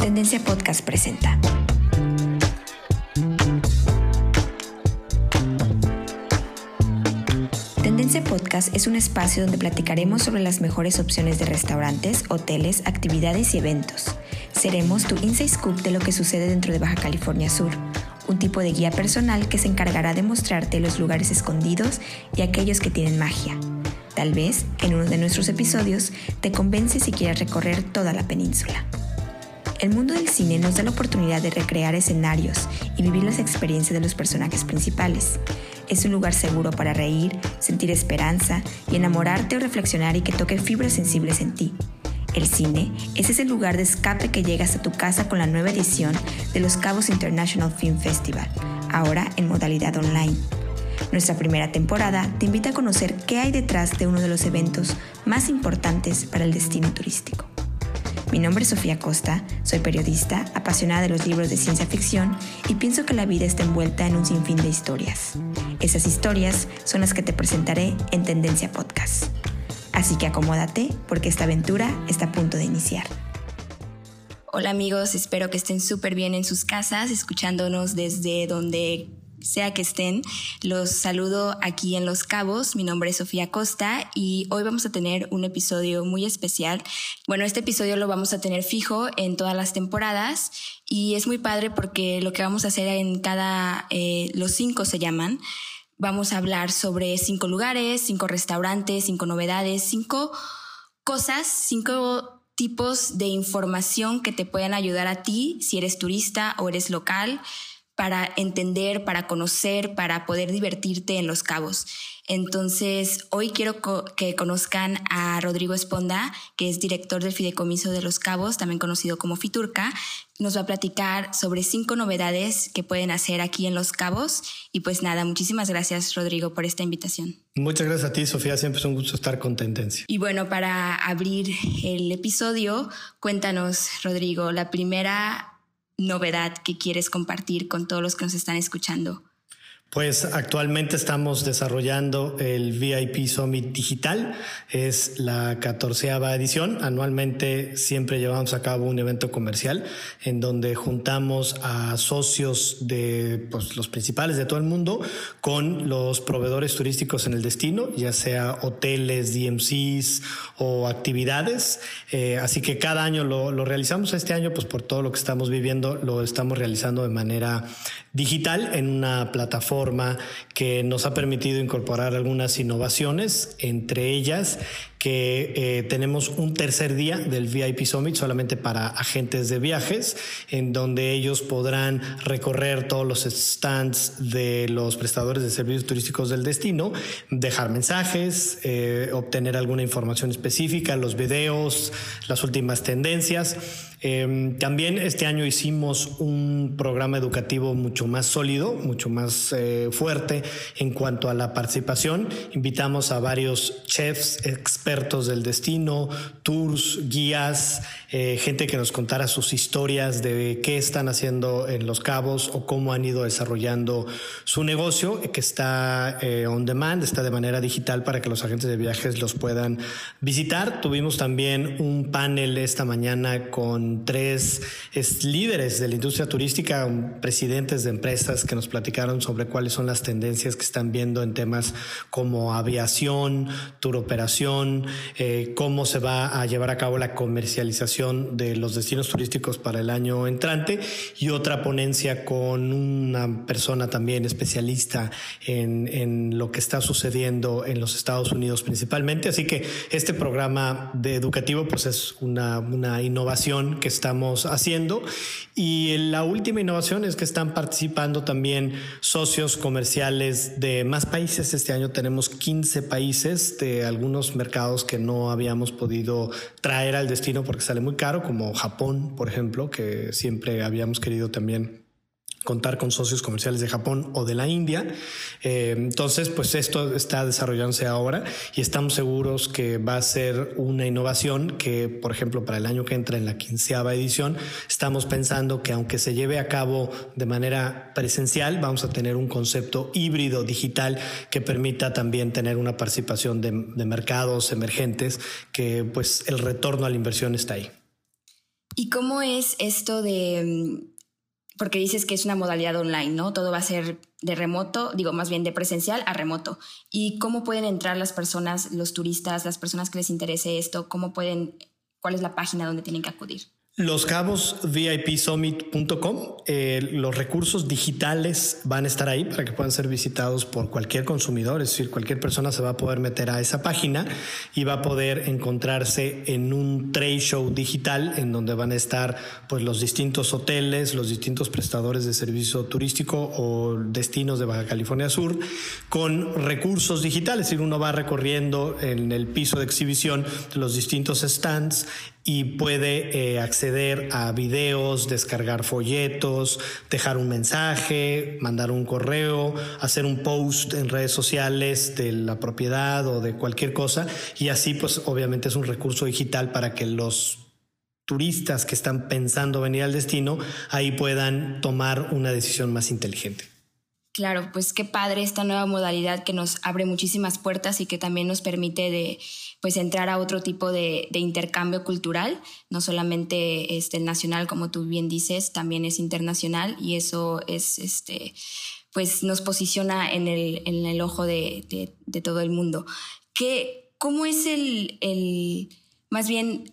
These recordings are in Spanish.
Tendencia Podcast presenta. Tendencia Podcast es un espacio donde platicaremos sobre las mejores opciones de restaurantes, hoteles, actividades y eventos. Seremos tu inside scoop de lo que sucede dentro de Baja California Sur, un tipo de guía personal que se encargará de mostrarte los lugares escondidos y aquellos que tienen magia. Tal vez en uno de nuestros episodios te convence si quieres recorrer toda la península. El mundo del cine nos da la oportunidad de recrear escenarios y vivir las experiencias de los personajes principales. Es un lugar seguro para reír, sentir esperanza y enamorarte o reflexionar y que toque fibras sensibles en ti. El cine es ese lugar de escape que llegas a tu casa con la nueva edición de Los Cabos International Film Festival, ahora en modalidad online. Nuestra primera temporada te invita a conocer qué hay detrás de uno de los eventos más importantes para el destino turístico. Mi nombre es Sofía Costa, soy periodista, apasionada de los libros de ciencia ficción y pienso que la vida está envuelta en un sinfín de historias. Esas historias son las que te presentaré en Tendencia Podcast. Así que acomódate porque esta aventura está a punto de iniciar. Hola amigos, espero que estén súper bien en sus casas, escuchándonos desde donde sea que estén. Los saludo aquí en Los Cabos. Mi nombre es Sofía Costa y hoy vamos a tener un episodio muy especial. Bueno, este episodio lo vamos a tener fijo en todas las temporadas y es muy padre porque lo que vamos a hacer en cada, eh, los cinco se llaman, vamos a hablar sobre cinco lugares, cinco restaurantes, cinco novedades, cinco cosas, cinco tipos de información que te puedan ayudar a ti si eres turista o eres local para entender, para conocer, para poder divertirte en Los Cabos. Entonces, hoy quiero que conozcan a Rodrigo Esponda, que es director del Fideicomiso de Los Cabos, también conocido como Fiturca. Nos va a platicar sobre cinco novedades que pueden hacer aquí en Los Cabos. Y pues nada, muchísimas gracias, Rodrigo, por esta invitación. Muchas gracias a ti, Sofía. Siempre es un gusto estar con Tendencia. Y bueno, para abrir el episodio, cuéntanos, Rodrigo, la primera novedad que quieres compartir con todos los que nos están escuchando? Pues actualmente estamos desarrollando el VIP Summit Digital. Es la catorceava edición. Anualmente siempre llevamos a cabo un evento comercial en donde juntamos a socios de pues, los principales de todo el mundo con los proveedores turísticos en el destino, ya sea hoteles, DMCs o actividades. Eh, así que cada año lo, lo realizamos. Este año, pues por todo lo que estamos viviendo, lo estamos realizando de manera digital en una plataforma que nos ha permitido incorporar algunas innovaciones, entre ellas que eh, tenemos un tercer día del VIP Summit solamente para agentes de viajes, en donde ellos podrán recorrer todos los stands de los prestadores de servicios turísticos del destino, dejar mensajes, eh, obtener alguna información específica, los videos, las últimas tendencias. Em, también este año hicimos un programa educativo mucho más sólido, mucho más eh, fuerte en cuanto a la participación. Invitamos a varios chefs expertos del destino, tours, guías, eh, gente que nos contara sus historias de qué están haciendo en Los Cabos o cómo han ido desarrollando su negocio, que está eh, on demand, está de manera digital para que los agentes de viajes los puedan visitar. Tuvimos también un panel esta mañana con tres líderes de la industria turística, presidentes de empresas que nos platicaron sobre cuáles son las tendencias que están viendo en temas como aviación, tour operación, eh, cómo se va a llevar a cabo la comercialización de los destinos turísticos para el año entrante y otra ponencia con una persona también especialista en, en lo que está sucediendo en los Estados Unidos principalmente. Así que este programa de educativo pues es una, una innovación que estamos haciendo y la última innovación es que están participando también socios comerciales de más países. Este año tenemos 15 países de algunos mercados que no habíamos podido traer al destino porque sale muy caro, como Japón, por ejemplo, que siempre habíamos querido también contar con socios comerciales de Japón o de la India. Eh, entonces, pues esto está desarrollándose ahora y estamos seguros que va a ser una innovación que, por ejemplo, para el año que entra en la quinceava edición, estamos pensando que aunque se lleve a cabo de manera presencial, vamos a tener un concepto híbrido digital que permita también tener una participación de, de mercados emergentes, que pues el retorno a la inversión está ahí. ¿Y cómo es esto de, porque dices que es una modalidad online, ¿no? Todo va a ser de remoto, digo más bien de presencial a remoto. ¿Y cómo pueden entrar las personas, los turistas, las personas que les interese esto? ¿Cómo pueden, cuál es la página donde tienen que acudir? Los cabos VIPsummit.com, eh, los recursos digitales van a estar ahí para que puedan ser visitados por cualquier consumidor, es decir, cualquier persona se va a poder meter a esa página y va a poder encontrarse en un trade show digital en donde van a estar pues los distintos hoteles, los distintos prestadores de servicio turístico o destinos de Baja California Sur con recursos digitales, es decir, uno va recorriendo en el piso de exhibición los distintos stands y puede eh, acceder a videos, descargar folletos, dejar un mensaje, mandar un correo, hacer un post en redes sociales de la propiedad o de cualquier cosa y así pues obviamente es un recurso digital para que los turistas que están pensando venir al destino ahí puedan tomar una decisión más inteligente. Claro, pues qué padre esta nueva modalidad que nos abre muchísimas puertas y que también nos permite de pues entrar a otro tipo de, intercambio cultural, no solamente este, el nacional, como tú bien dices, también es internacional y eso es este pues nos posiciona en el, en el ojo de, de, todo el mundo. ¿Qué, ¿Cómo es el, el, más bien,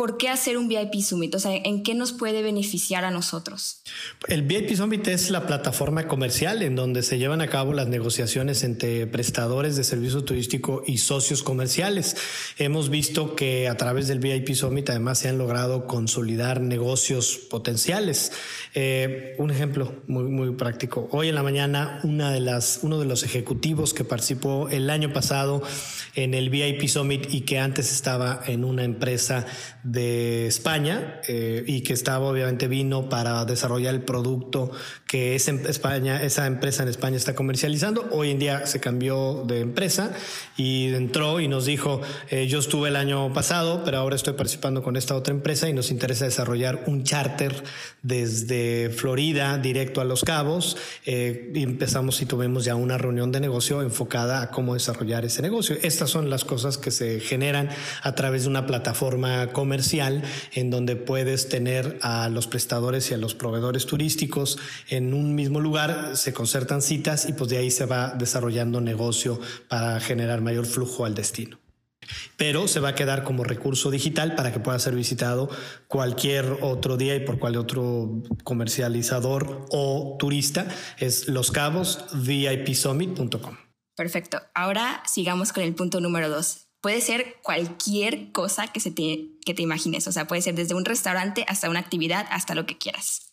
¿por qué hacer un VIP Summit? O sea, ¿en qué nos puede beneficiar a nosotros? El VIP Summit es la plataforma comercial en donde se llevan a cabo las negociaciones entre prestadores de servicio turístico y socios comerciales. Hemos visto que a través del VIP Summit además se han logrado consolidar negocios potenciales. Eh, un ejemplo muy, muy práctico. Hoy en la mañana, una de las, uno de los ejecutivos que participó el año pasado en el VIP Summit y que antes estaba en una empresa de España eh, y que estaba obviamente vino para desarrollar el producto que es en España, esa empresa en España está comercializando. Hoy en día se cambió de empresa y entró y nos dijo, eh, yo estuve el año pasado, pero ahora estoy participando con esta otra empresa y nos interesa desarrollar un charter desde Florida directo a Los Cabos eh, y empezamos y tuvimos ya una reunión de negocio enfocada a cómo desarrollar ese negocio. Estas son las cosas que se generan a través de una plataforma comercial en donde puedes tener a los prestadores y a los proveedores turísticos en un mismo lugar, se concertan citas y pues de ahí se va desarrollando negocio para generar mayor flujo al destino pero se va a quedar como recurso digital para que pueda ser visitado cualquier otro día y por cualquier otro comercializador o turista. Es Los. Perfecto. Ahora sigamos con el punto número dos puede ser cualquier cosa que, te, que te imagines. O sea, puede ser desde un restaurante hasta una actividad, hasta lo que quieras.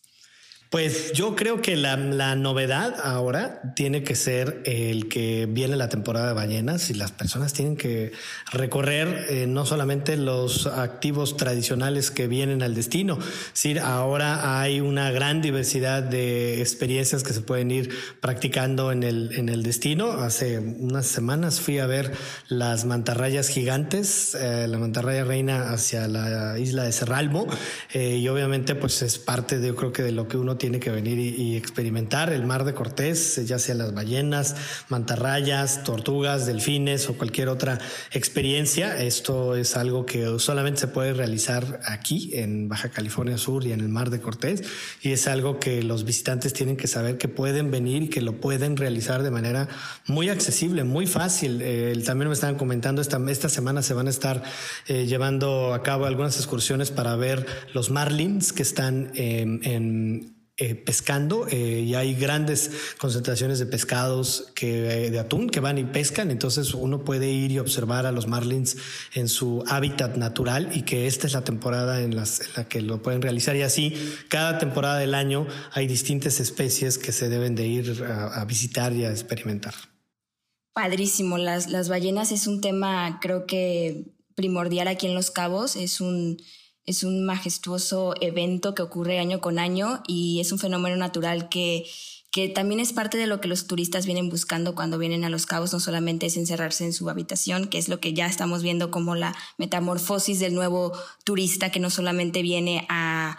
Pues yo creo que la, novedad ahora tiene que ser el que viene la temporada de ballenas y las personas tienen que recorrer eh, no solamente los activos tradicionales que vienen al destino, sino ahora hay una gran diversidad de experiencias que se pueden ir practicando en el, en el destino. Hace unas semanas fui a ver las mantarrayas gigantes, eh, la mantarraya reina hacia la isla de Cerralbo eh, y obviamente pues es parte de yo creo que de lo que uno tiene que venir y, experimentar el mar de Cortés, ya sea las ballenas, mantarrayas, tortugas, delfines o cualquier otra experiencia. Esto es algo que solamente se puede realizar aquí en Baja California Sur y en el mar de Cortés y es algo que los visitantes tienen que saber que pueden venir y que lo pueden realizar de manera muy accesible, muy fácil. Eh, también me estaban comentando, esta, esta semana se van a estar eh, llevando a cabo algunas excursiones para ver los marlins que están en eh, pescando eh, y hay grandes concentraciones de pescados que, eh, de atún que van y pescan. Entonces uno puede ir y observar a los marlins en su hábitat natural y que esta es la temporada en, las, la que lo pueden realizar. Y así, cada temporada del año hay distintas especies que se deben de ir a, a visitar y a experimentar. Padrísimo. Las, las ballenas es un tema, creo que primordial aquí en Los Cabos. Es un es un majestuoso evento que ocurre año con año y es un fenómeno natural que, que también es parte de lo que los turistas vienen buscando cuando vienen a Los Cabos, no solamente es encerrarse en su habitación, que es lo que ya estamos viendo como la metamorfosis del nuevo turista que no solamente viene a,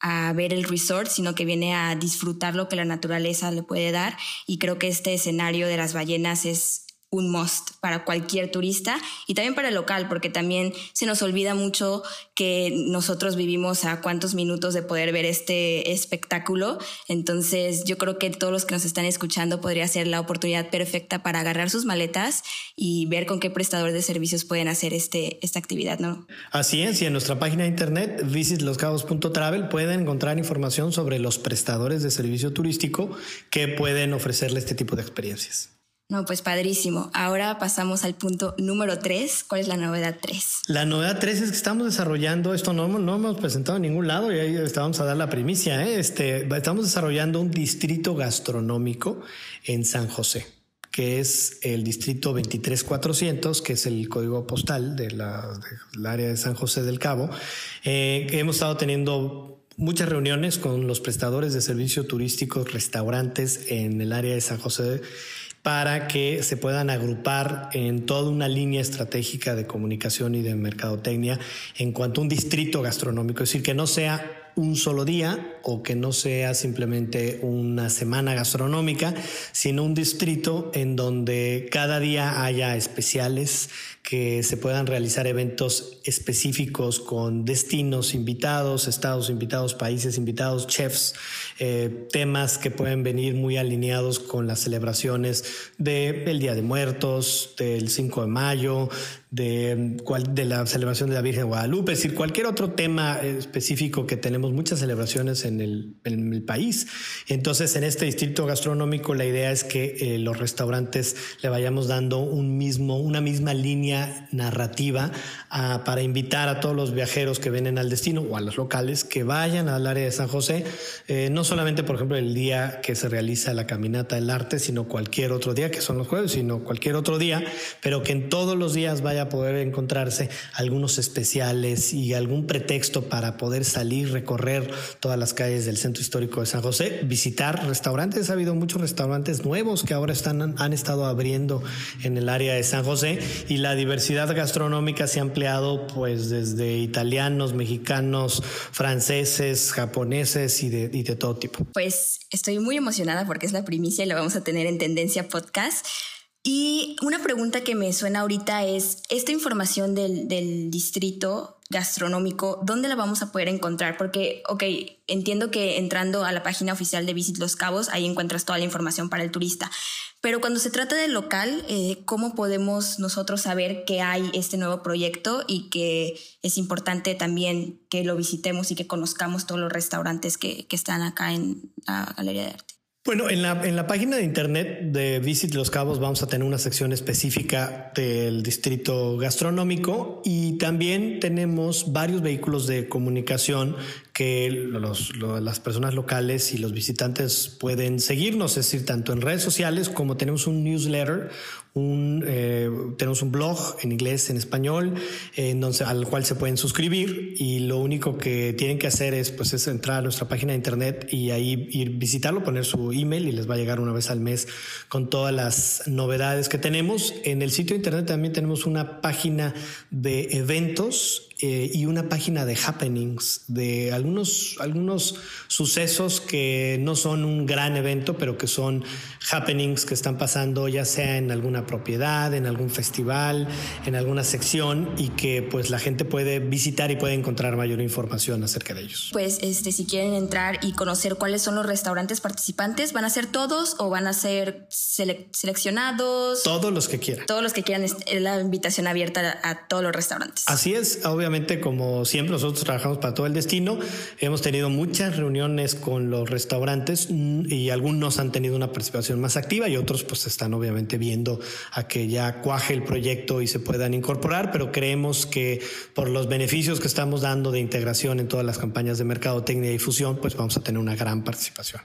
a ver el resort, sino que viene a disfrutar lo que la naturaleza le puede dar. Y creo que este escenario de las ballenas es un must para cualquier turista y también para el local, porque también se nos olvida mucho que nosotros vivimos a cuántos minutos de poder ver este espectáculo. Entonces yo creo que todos los que nos están escuchando podría ser la oportunidad perfecta para agarrar sus maletas y ver con qué prestador de servicios pueden hacer este, esta actividad, ¿no? Así es, y en nuestra página de internet visitloscabos.travel pueden encontrar información sobre los prestadores de servicio turístico que pueden ofrecerle este tipo de experiencias. No, pues padrísimo. Ahora pasamos al punto número 3. ¿Cuál es la novedad 3? La novedad 3 es que estamos desarrollando, esto no, no hemos presentado en ningún lado y ahí estábamos a dar la primicia, ¿eh? este, estamos desarrollando un distrito gastronómico en San José que es el distrito 23400, que es el código postal de la, del área de San José del Cabo. Eh, hemos estado teniendo muchas reuniones con los prestadores de servicios turísticos, restaurantes en el área de San José para que se puedan agrupar en toda una línea estratégica de comunicación y de mercadotecnia en cuanto a un distrito gastronómico, es decir, que no sea un solo día o que no sea simplemente una semana gastronómica, sino un distrito en donde cada día haya especiales, que se puedan realizar eventos específicos con destinos invitados, estados invitados, países invitados, chefs, eh, temas que pueden venir muy alineados con las celebraciones del Día de Muertos, del 5 de mayo, de, de la celebración de la Virgen de Guadalupe, es decir, cualquier otro tema específico que tenemos muchas celebraciones en el, en el país. Entonces, en este distrito gastronómico, la idea es que eh, los restaurantes le vayamos dando un mismo, una misma línea narrativa ah, para invitar a todos los viajeros que vienen al destino o a los locales que vayan al área de San José, eh, no solamente, por ejemplo, el día que se realiza la caminata del arte, sino cualquier otro día, que son los jueves, sino cualquier otro día, pero que en todos los días vaya a poder encontrarse algunos especiales y algún pretexto para poder salir, recorrer todas las calles del centro histórico de San José, visitar restaurantes. Ha habido muchos restaurantes nuevos que ahora están, han estado abriendo en el área de San José y la diversidad gastronómica se ha ampliado pues desde italianos, mexicanos, franceses, japoneses y de, y de todo tipo. Pues estoy muy emocionada porque es la primicia y la vamos a tener en Tendencia Podcast. Y una pregunta que me suena ahorita es, esta información del, del, distrito gastronómico, ¿dónde la vamos a poder encontrar? Porque, ok, entiendo que entrando a la página oficial de Visit Los Cabos, ahí encuentras toda la información para el turista. Pero cuando se trata del local, eh, ¿cómo podemos nosotros saber que hay este nuevo proyecto y que es importante también que lo visitemos y que conozcamos todos los restaurantes que, que están acá en la Galería de Arte? Bueno, en la, en la página de internet de Visit Los Cabos vamos a tener una sección específica del distrito gastronómico y también tenemos varios vehículos de comunicación que las personas locales y los visitantes pueden seguirnos, es decir, tanto en redes sociales como tenemos un newsletter, un, eh, tenemos un blog en inglés, en español, en donde, al cual se pueden suscribir y lo único que tienen que hacer es, pues, es entrar a nuestra página de internet y ahí ir visitarlo, poner su email y les va a llegar una vez al mes con todas las novedades que tenemos. En el sitio de internet también tenemos una página de eventos eh, y una página de happenings, de algunos, algunos sucesos que no son un gran evento, pero que son happenings que están pasando ya sea en alguna propiedad, en algún festival, en alguna sección y que pues la gente puede visitar y puede encontrar mayor información acerca de ellos. Pues este, si quieren entrar y conocer cuáles son los restaurantes participantes, ¿van a ser todos o van a ser seleccionados? Todos los que quieran. Todos los que quieran, es la invitación abierta a todos los restaurantes. Así es, obviamente como siempre, nosotros trabajamos para todo el destino. Hemos tenido muchas reuniones con los restaurantes mm, y algunos han tenido una participación más activa y otros pues están obviamente viendo a que ya cuaje el proyecto y se puedan incorporar, pero creemos que por los beneficios que estamos dando de integración en todas las campañas de mercadotecnia y difusión, pues vamos a tener una gran participación.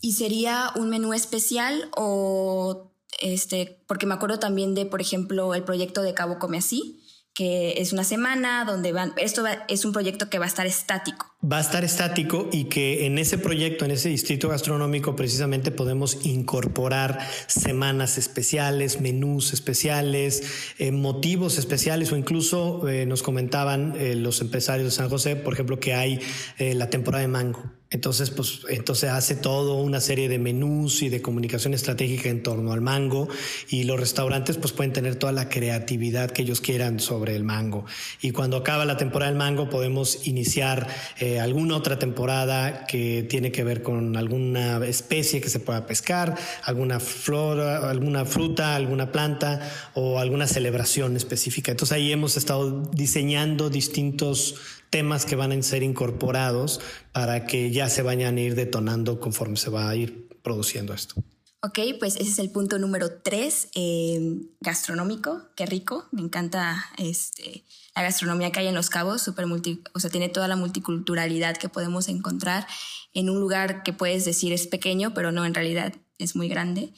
¿Y sería un menú especial o este, porque me acuerdo también de, por ejemplo, el proyecto de Cabo Come Así, que es una semana donde van, esto es un proyecto que va a estar estático. Va a estar estático y que en ese proyecto, en ese distrito gastronómico, precisamente podemos incorporar semanas especiales, menús especiales, eh, motivos especiales o incluso eh, nos comentaban eh, los empresarios de San José, por ejemplo, que hay la temporada de mango. Entonces, pues, entonces hace todo una serie de menús y de comunicación estratégica en torno al mango y los restaurantes pues pueden tener toda la creatividad que ellos quieran sobre el mango. Y cuando acaba la temporada del mango podemos iniciar eh, alguna otra temporada que tiene que ver con alguna especie que se pueda pescar, alguna flora, alguna fruta, alguna planta o alguna celebración específica. Entonces ahí hemos estado diseñando distintos temas que van a ser incorporados para que ya se vayan a ir detonando conforme se va a ir produciendo esto. Ok, pues ese es el punto número tres, eh, gastronómico. Qué rico, me encanta este, la gastronomía que hay en Los Cabos, super multi, o sea, tiene toda la multiculturalidad que podemos encontrar en un lugar que puedes decir es pequeño, pero no, en realidad es muy grande.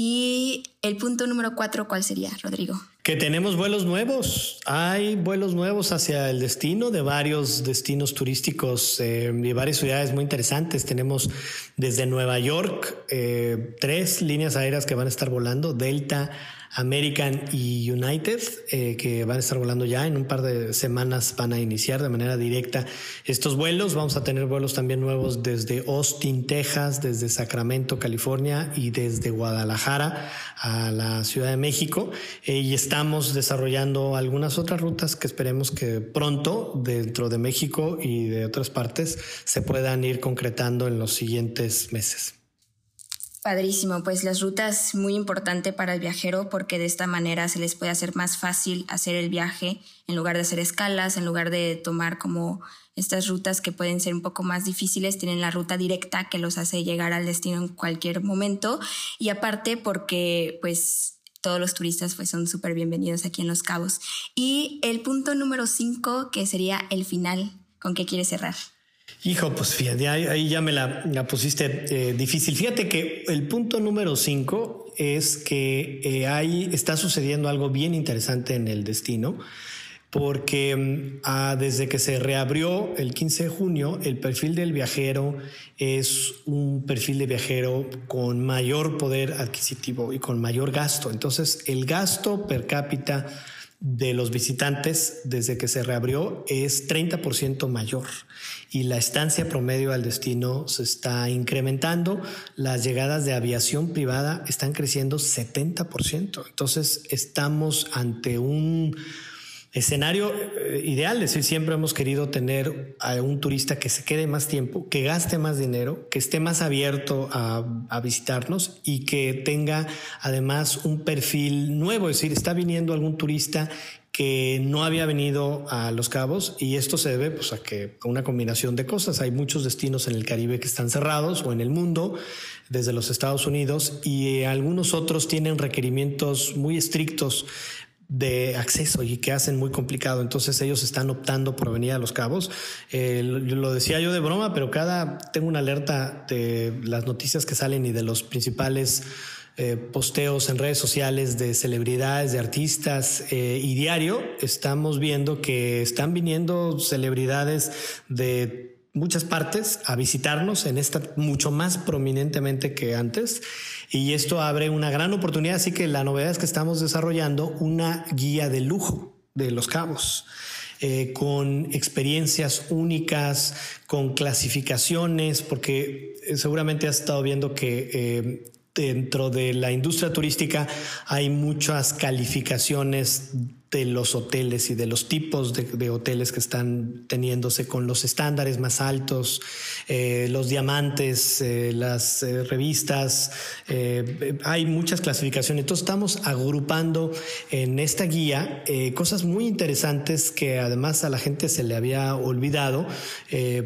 Y el punto número cuatro, ¿cuál sería, Rodrigo? Que tenemos vuelos nuevos. Hay vuelos nuevos hacia el destino de varios destinos turísticos eh, y varias ciudades muy interesantes. Tenemos desde Nueva York eh, tres líneas aéreas que van a estar volando: Delta, American y United, eh, que van a estar volando ya en un par de semanas, van a iniciar de manera directa estos vuelos. Vamos a tener vuelos también nuevos desde Austin, Texas, desde Sacramento, California y desde Guadalajara a la Ciudad de México. Eh, y estamos desarrollando algunas otras rutas que esperemos que pronto dentro de México y de otras partes se puedan ir concretando en los siguientes meses. Padrísimo, pues las rutas muy importante para el viajero porque de esta manera se les puede hacer más fácil hacer el viaje en lugar de hacer escalas, en lugar de tomar como estas rutas que pueden ser un poco más difíciles, tienen la ruta directa que los hace llegar al destino en cualquier momento y aparte porque pues todos los turistas pues son súper bienvenidos aquí en Los Cabos. Y el punto número cinco que sería el final, ¿con qué quieres cerrar? Hijo, pues fíjate, ahí, ya me la, pusiste eh, difícil. Fíjate que el punto número cinco es que eh, ahí está sucediendo algo bien interesante en el destino, porque mm, desde que se reabrió el 15 de junio, el perfil del viajero es un perfil de viajero con mayor poder adquisitivo y con mayor gasto. Entonces, el gasto per cápita de los visitantes desde que se reabrió es 30% mayor y la estancia promedio al destino se está incrementando. Las llegadas de aviación privada están creciendo 70%. Entonces estamos ante un escenario eh, ideal, es decir, siempre hemos querido tener a un turista que se quede más tiempo, que gaste más dinero, que esté más abierto a, visitarnos y que tenga además un perfil nuevo, es decir, está viniendo algún turista que no había venido a Los Cabos y esto se debe pues, a que una combinación de cosas. Hay muchos destinos en el Caribe que están cerrados o en el mundo desde los Estados Unidos y algunos otros tienen requerimientos muy estrictos de acceso y que hacen muy complicado. Entonces ellos están optando por venir a Los Cabos. Lo decía yo de broma, pero cada tengo una alerta de las noticias que salen y de los principales eh, posteos en redes sociales de celebridades, de artistas eh, y diario estamos viendo que están viniendo celebridades de muchas partes a visitarnos en esta mucho más prominentemente que antes y esto abre una gran oportunidad. Así que la novedad es que estamos desarrollando una guía de lujo de los cabos eh, con experiencias únicas, con clasificaciones, porque seguramente has estado viendo que dentro de la industria turística hay muchas calificaciones de los hoteles y de los tipos de, hoteles que están teniéndose con los estándares más altos, eh, los diamantes, eh, las eh, revistas, hay muchas clasificaciones. Entonces estamos agrupando en esta guía cosas muy interesantes que además a la gente se le había olvidado.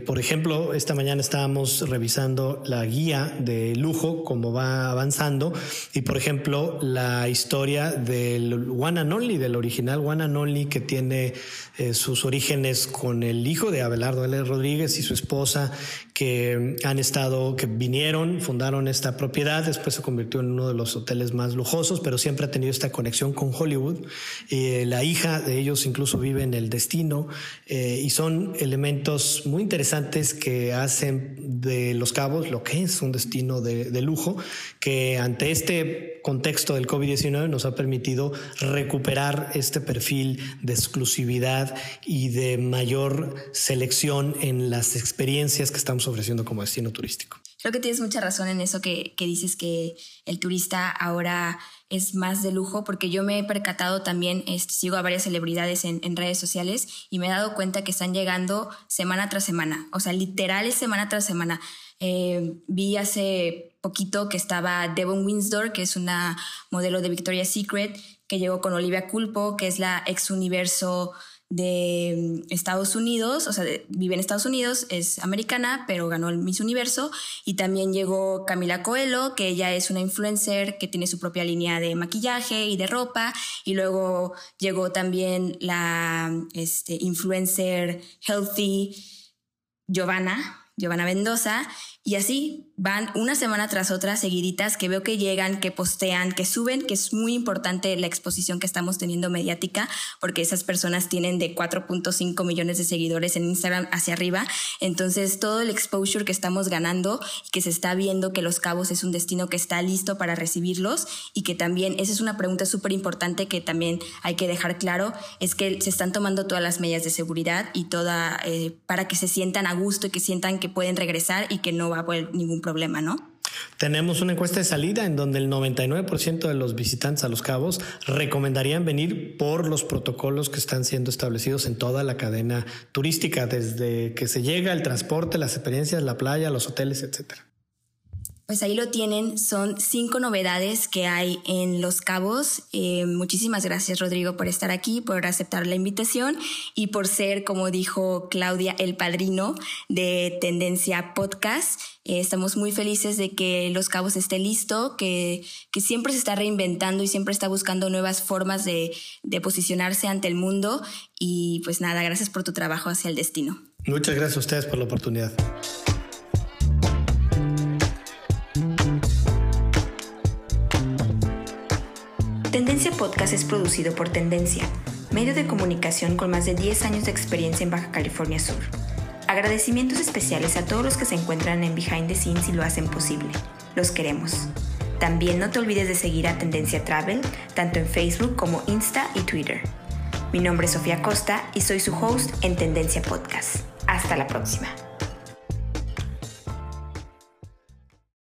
por ejemplo, esta mañana estábamos revisando la guía de lujo, cómo va avanzando, y por ejemplo la historia del One and Only, del original And que tiene eh, sus orígenes con el hijo de Abelardo L. Rodríguez y su esposa, que han estado, que vinieron, fundaron esta propiedad, después se convirtió en uno de los hoteles más lujosos, pero siempre ha tenido esta conexión con Hollywood. Eh, la hija de ellos incluso vive en el destino eh, y son elementos muy interesantes que hacen de Los Cabos lo que es un destino de, de lujo, que ante este contexto del COVID-19 nos ha permitido recuperar este perfil de exclusividad y de mayor selección en las experiencias que estamos ofreciendo como destino turístico. Creo que tienes mucha razón en eso que, dices que el turista ahora es más de lujo, porque yo me he percatado también, este, sigo a varias celebridades en, redes sociales y me he dado cuenta que están llegando semana tras semana, o sea, literal semana tras semana. Eh, vi hace poquito que estaba Devon Winsor, que es una modelo de Victoria's Secret, que llegó con Olivia Culpo, que es la ex universo de mm, Estados Unidos, o sea, vive en Estados Unidos, es americana, pero ganó el Miss Universo. Y también llegó Camila Coelho, que ella es una influencer que tiene su propia línea de maquillaje y de ropa. Y luego llegó también la este, influencer healthy Giovanna, Giovanna Mendoza, y así van una semana tras otra seguiditas que veo que llegan, que postean, que suben, que es muy importante la exposición que estamos teniendo mediática, porque esas personas tienen de 4.5 millones de seguidores en Instagram hacia arriba. Entonces, todo el exposure que estamos ganando y que se está viendo que Los Cabos es un destino que está listo para recibirlos y que también, esa es una pregunta súper importante que también hay que dejar claro, es que se están tomando todas las medidas de seguridad y toda, eh, para que se sientan a gusto y que sientan que pueden regresar y que no va a haber ningún problema, ¿no? Tenemos una encuesta de salida en donde el 99% de los visitantes a Los Cabos recomendarían venir por los protocolos que están siendo establecidos en toda la cadena turística, desde que se llega, el transporte, las experiencias, la playa, los hoteles, etcétera. Pues ahí lo tienen, son cinco novedades que hay en Los Cabos. Eh, muchísimas gracias Rodrigo por estar aquí, por aceptar la invitación y por ser, como dijo Claudia, el padrino de Tendencia Podcast. Eh, estamos muy felices de que Los Cabos esté listo, que, que, siempre se está reinventando y siempre está buscando nuevas formas de, de posicionarse ante el mundo. Y pues nada, gracias por tu trabajo hacia el destino. Muchas gracias a ustedes por la oportunidad. Tendencia Podcast es producido por Tendencia, medio de comunicación con más de 10 años de experiencia en Baja California Sur. Agradecimientos especiales a todos los que se encuentran en Behind the Scenes y lo hacen posible. Los queremos. También no te olvides de seguir a Tendencia Travel, tanto en Facebook como Insta y Twitter. Mi nombre es Sofía Costa y soy su host en Tendencia Podcast. Hasta la próxima.